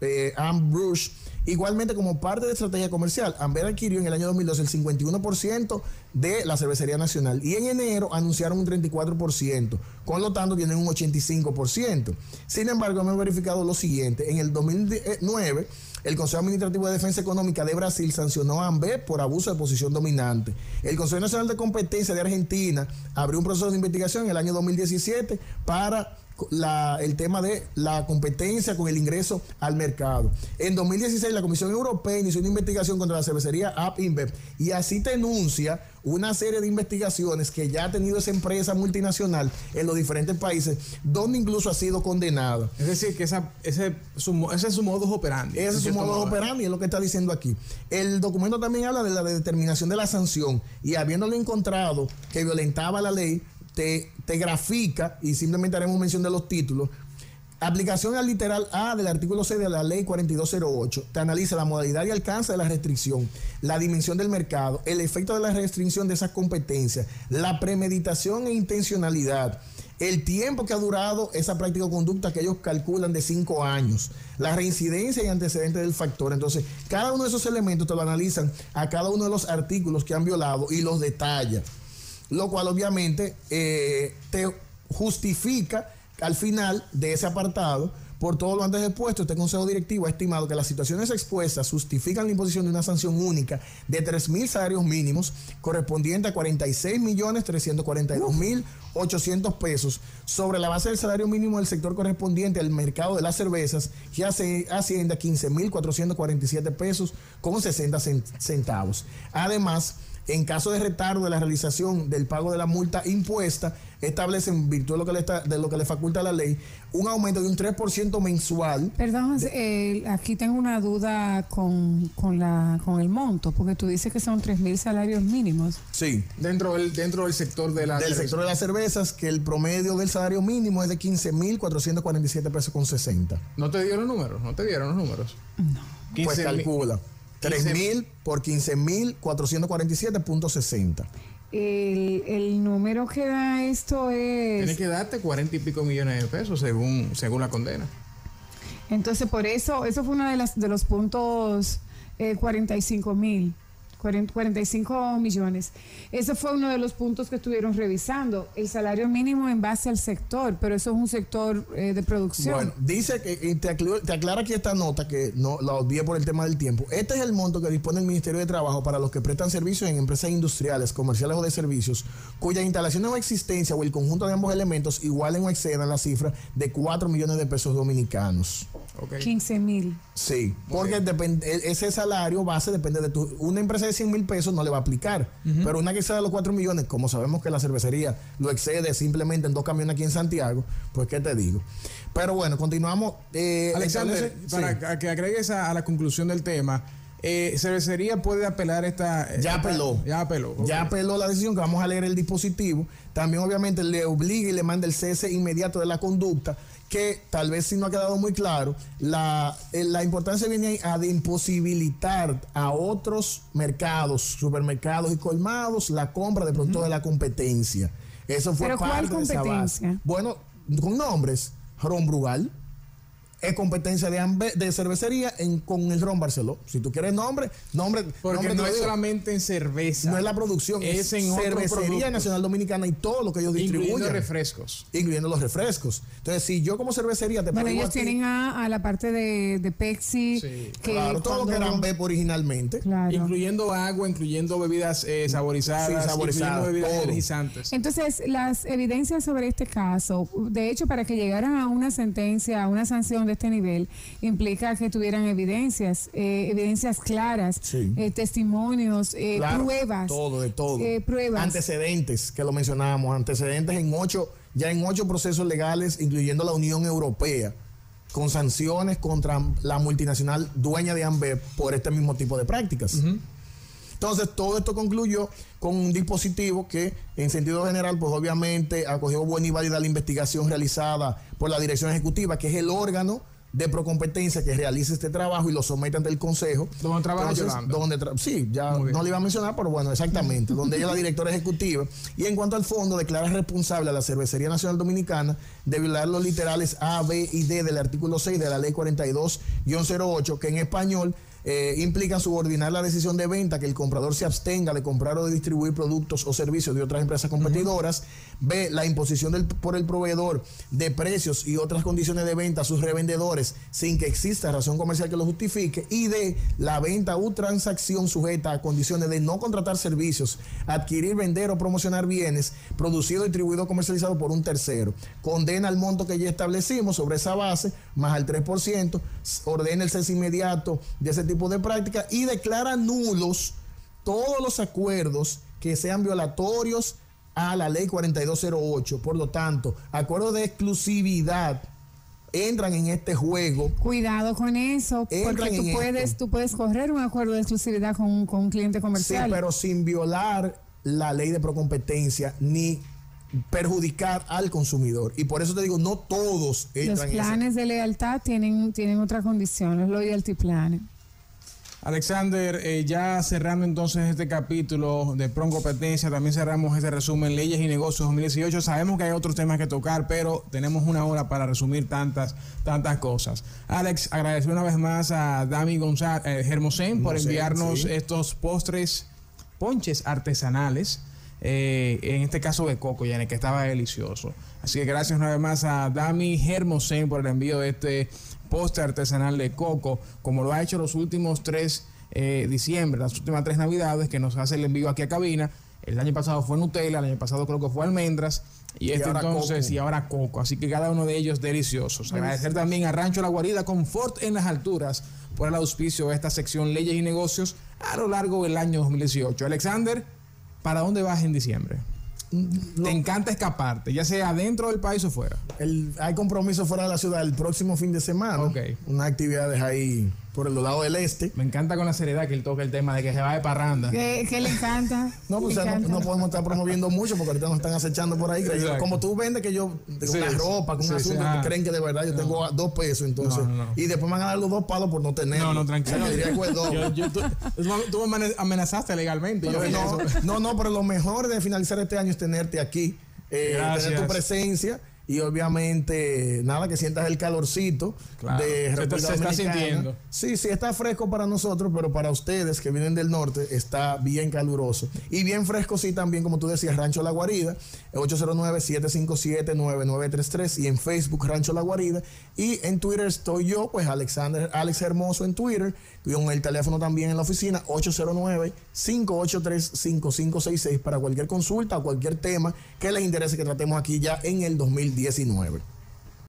eh, Ambrose Igualmente, como parte de estrategia comercial, Amber adquirió en el año 2012 el 51% de la cervecería nacional y en enero anunciaron un 34%, con lo tanto tienen un 85%. Sin embargo, hemos verificado lo siguiente: en el 2009, el Consejo Administrativo de Defensa Económica de Brasil sancionó a Amber por abuso de posición dominante. El Consejo Nacional de Competencia de Argentina abrió un proceso de investigación en el año 2017 para la- el tema de la competencia con el ingreso al mercado. En 2016 la Comisión Europea inició una investigación contra la cervecería App InBev y así te enuncia una serie de investigaciones que ya ha tenido esa empresa multinacional en los diferentes países, donde incluso ha sido condenada. Es decir, que esa, ese, su ese es su modus operandi. Ese es su modo. operandi, es lo que está diciendo aquí. El documento también habla de la determinación de la sanción y habiéndolo encontrado que violentaba la ley, te, grafica, y simplemente haremos mención de los títulos, aplicación al literal A del artículo 6 de la ley 4208, te analiza la modalidad y alcance de la restricción, la dimensión del mercado, el efecto de la restricción de esas competencias, la premeditación e intencionalidad, el tiempo que ha durado esa práctica o conducta que ellos calculan de cinco años, la reincidencia y antecedentes del factor. Entonces, cada uno de esos elementos te lo analizan a cada uno de los artículos que han violado y los detalla, lo cual obviamente eh, te justifica al final de ese apartado. Por todo lo antes expuesto, este Consejo Directivo ha estimado que las situaciones expuestas justifican la imposición de una sanción única de 3.000 salarios mínimos correspondiente a 46.342.800 pesos sobre la base del salario mínimo del sector correspondiente al mercado de las cervezas que hace, asciende a 15.447 pesos con 60 cent- centavos. Además, en caso de retardo de la realización del pago de la multa impuesta, establece en virtud de lo que le, está- de lo que le faculta la ley un aumento de un 3% mensual. Perdón, eh, aquí tengo una duda con, con, la, con el monto, porque tú dices que son 3 mil salarios mínimos. Sí. Dentro del, dentro del sector de la Del cerveza. sector de las cervezas, que el promedio del salario mínimo es de 15.447 pesos con 60. ¿No te dieron los números? ¿No te dieron los números? No. Pues calcula. 3.000 por 15.447.60. El, el número que da esto es... Tienes que darte cuarenta y pico millones de pesos según, según la condena. Entonces, por eso, eso fue uno de, las, de los puntos eh, 45 mil, 40 45 millones. Ese fue uno de los puntos que estuvieron revisando, el salario mínimo en base al sector, pero eso es un sector eh, de producción. Bueno, dice que y te, te aclara aquí esta nota que no la olvidé por el tema del tiempo. Este es el monto que dispone el Ministerio de Trabajo para los que prestan servicios en empresas industriales, comerciales o de servicios, cuyas instalaciones o existencia o el conjunto de ambos elementos igualen o excedan la cifra de 4 millones de pesos dominicanos. Ok. 15 mil. Sí, porque depende- e- ese salario base depende de tu. Una empresa de 100 mil pesos no le va a aplicar, pero una que exceda los 4 millones, como sabemos que la cervecería lo excede simplemente en dos camiones aquí en Santiago, pues qué te digo. Pero bueno, continuamos. Eh, Alexander, para sí. que- agregues a, a la conclusión del tema, eh, cervecería puede apelar esta. Ya esta- apeló. Ya apeló. Ya apeló la decisión que vamos a leer el dispositivo. También, obviamente, le obliga y le manda el cese inmediato de la conducta, que tal vez si no ha quedado muy claro, la, eh, la importancia viene ahí a de imposibilitar a otros mercados, supermercados y colmados, la compra de productos de la competencia. Eso fue ¿Pero cuál parte de esa base. Bueno, con nombres, Ron Brugal. Es competencia de, ambe- de cervecería en, con el Ron Barceló. Si tú quieres nombre, nombre. Porque nombre no es digo. solamente en cerveza. No es la producción, es, Es en Cervecería. Nacional Dominicana y todo lo que ellos Incluyendo distribuyen. refrescos. incluyendo los refrescos. Entonces, si yo como cervecería te Bueno, prohíbo ellos a ti- tienen a, a la parte de, de Pepsi, Sí, que claro, todo lo que eran BEP originalmente. Claro. Incluyendo agua, incluyendo bebidas eh, saborizadas, Sí, saborizadas, incluyendo bebidas todo. energizantes. Entonces, las evidencias sobre este caso, de hecho, para que llegaran a una sentencia, a una sanción de este nivel, implica que tuvieran evidencias, eh, evidencias claras, Sí. eh, testimonios, eh, Claro, pruebas. Todo, de todo. eh, pruebas. Antecedentes, que lo mencionábamos, antecedentes en ocho, ya en ocho procesos legales, incluyendo la Unión Europea, con sanciones contra la multinacional dueña de Ambev por este mismo tipo de prácticas. Entonces, todo esto concluyó con un dispositivo que, en sentido general, pues obviamente acogió buena y válida la investigación realizada por la Dirección Ejecutiva, que es el órgano de procompetencia que realiza este trabajo y lo somete ante el Consejo. ¿Dónde trabaja Yolanda? donde tra- sí, ya no le iba a mencionar, pero bueno, exactamente, donde ella es la directora ejecutiva. Y en cuanto al fondo, declara responsable a la Cervecería Nacional Dominicana de violar los literales A, B y D del artículo 6 de la Ley 42-08, que en español eh, implican subordinar la decisión de venta, que el comprador se abstenga de comprar o de distribuir productos o servicios de otras empresas competidoras. B, la imposición del, por el proveedor de precios y otras condiciones de venta a sus revendedores sin que exista razón comercial que lo justifique. Y D, la venta u transacción sujeta a condiciones de no contratar servicios, adquirir, vender o promocionar bienes producido, distribuido o comercializado por un tercero. Condena el monto que ya establecimos sobre esa base, más al 3%, ordena el cese inmediato de ese tipo de práctica y declara nulos todos los acuerdos que sean violatorios a la ley 4208. Por lo tanto, acuerdos de exclusividad entran en este juego. Cuidado con eso, porque tú puedes, tú puedes correr un acuerdo de exclusividad con, con un cliente comercial. Sí, pero sin violar la ley de procompetencia ni perjudicar al consumidor. Y por eso te digo, no todos entran Los planes de lealtad tienen, tienen otras condiciones, los loyalty planes. Alexander, eh, ya cerrando entonces este capítulo de PRON Competencia, también cerramos este resumen Leyes y Negocios 2018. Sabemos que hay otros temas que tocar, pero tenemos una hora para resumir tantas, tantas cosas. Alex, agradecer una vez más a Dami González eh, Germosén por enviarnos estos postres, ponches artesanales. Eh, en este caso de coco, ya en el que estaba delicioso. Así que gracias una vez más a Dami Germosén por el envío de este postre artesanal de coco, como lo ha hecho los últimos tres eh, diciembre, las últimas tres navidades, que nos hace el envío aquí a cabina. El año pasado fue Nutella, el año pasado creo que fue almendras, y, este entonces, y ahora coco. Así que cada uno de ellos deliciosos. Agradecer también a Rancho La Guarida, Confort en las alturas, por el auspicio de esta sección Leyes y Negocios a lo largo del año 2018. Alexander, ¿para dónde vas en diciembre? Te encanta escaparte, ya sea dentro del país o fuera. hay compromiso fuera de la ciudad el próximo fin de semana. Ok. Unas actividades ahí por el lado del este. Me encanta con la seriedad que él toca el tema de que se va de parranda. Que, le encanta. No, pues No, podemos estar promoviendo mucho porque ahorita nos están acechando por ahí. como tú vendes que yo, con una ropa, con un asunto, creen que de verdad yo tengo dos pesos, entonces. y después me van a dar los dos palos por no tener. No, no, tranquilo. tú, me amenazaste legalmente. no, no, pero lo mejor de finalizar este año es tenerte aquí, eh, tener tu presencia y obviamente nada que sientas el calorcito de República se, está sintiendo. Sí, sí está fresco para nosotros, pero para ustedes que vienen del norte está bien caluroso. Y bien fresco sí también como tú decías Rancho La Guarida 809-757-9933 y en Facebook Rancho La Guarida y en Twitter estoy yo pues Alexander Alex Hermoso en Twitter con el teléfono también en la oficina 809-583-5566 para cualquier consulta o cualquier tema que les interese que tratemos aquí ya en el 2019.